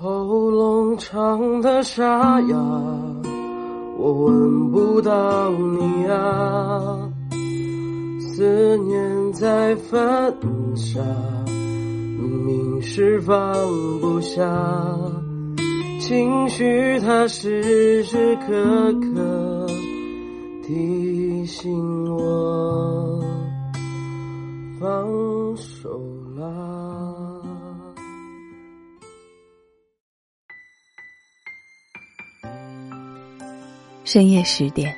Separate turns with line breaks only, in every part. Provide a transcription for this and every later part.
喉咙唱的沙哑，我闻不到你啊。思念在犯傻，明明是放不下，情绪它时时刻刻提醒我放手啦。
深夜十点，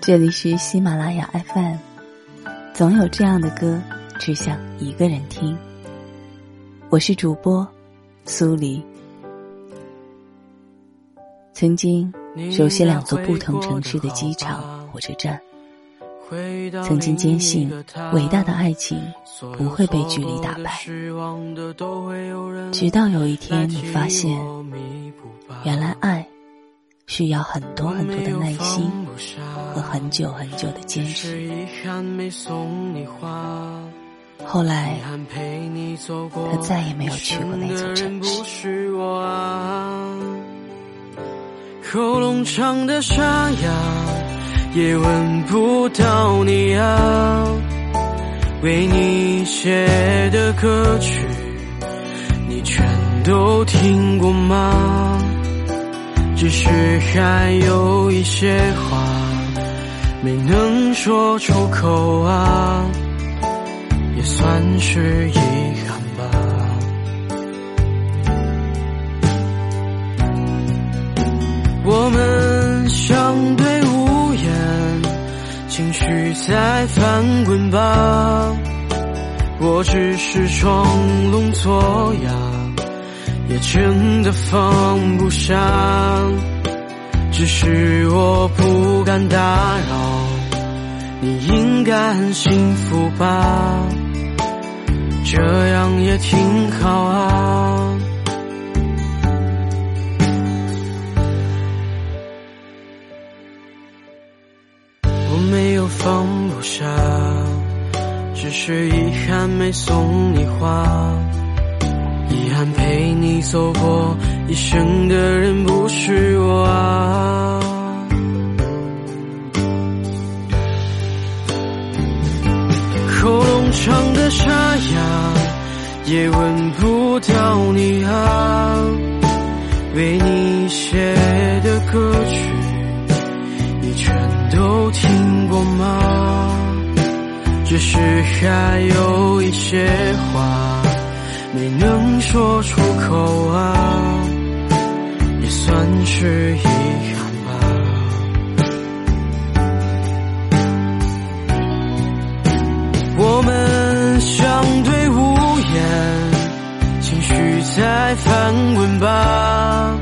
这里是喜马拉雅 FM。总有这样的歌，只想一个人听。我是主播苏黎。曾经熟悉两座不同城市的机场、火车站，曾经坚信伟大的爱情不会被距离打败。直到有一天，你发现，原来爱。需要很多很多的耐心和很久很久的坚持。后来，他再也没有去过那座城市。
喉咙唱的沙哑，也闻不到你啊。为你写的歌曲，你全都听过吗？只是还有一些话没能说出口啊，也算是遗憾吧。我们相对无言，情绪在翻滚吧。我只是装聋作哑。也真的放不下，只是我不敢打扰。你应该很幸福吧？这样也挺好啊。我没有放不下，只是遗憾没送你花。遗憾陪你走过一生的人不是我啊，喉咙唱的沙哑，也闻不到你啊，为你写的歌曲，你全都听过吗？只是还有一些话。没能说出口啊，算是遗憾吧。我们相对无言，情绪在翻滚吧。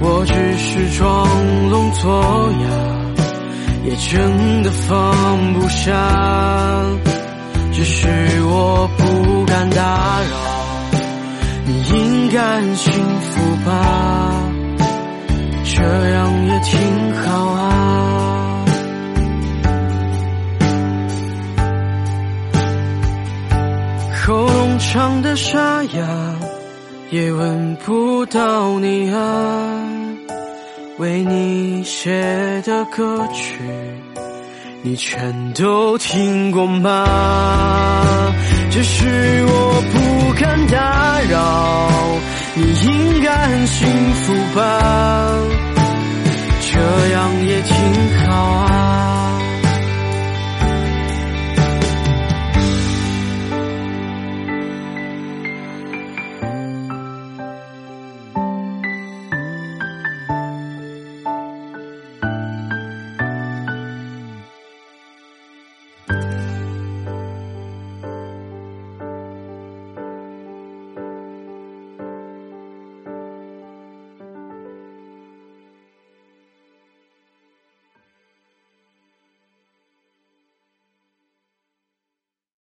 我只是装聋作哑，也真的放不下。只是我不敢打扰。你应该很幸福吧，这样也挺好啊。喉咙唱的沙哑，也闻不到你啊。为你写的歌曲，你全都听过吗？只是我不敢打扰，你应该很幸福。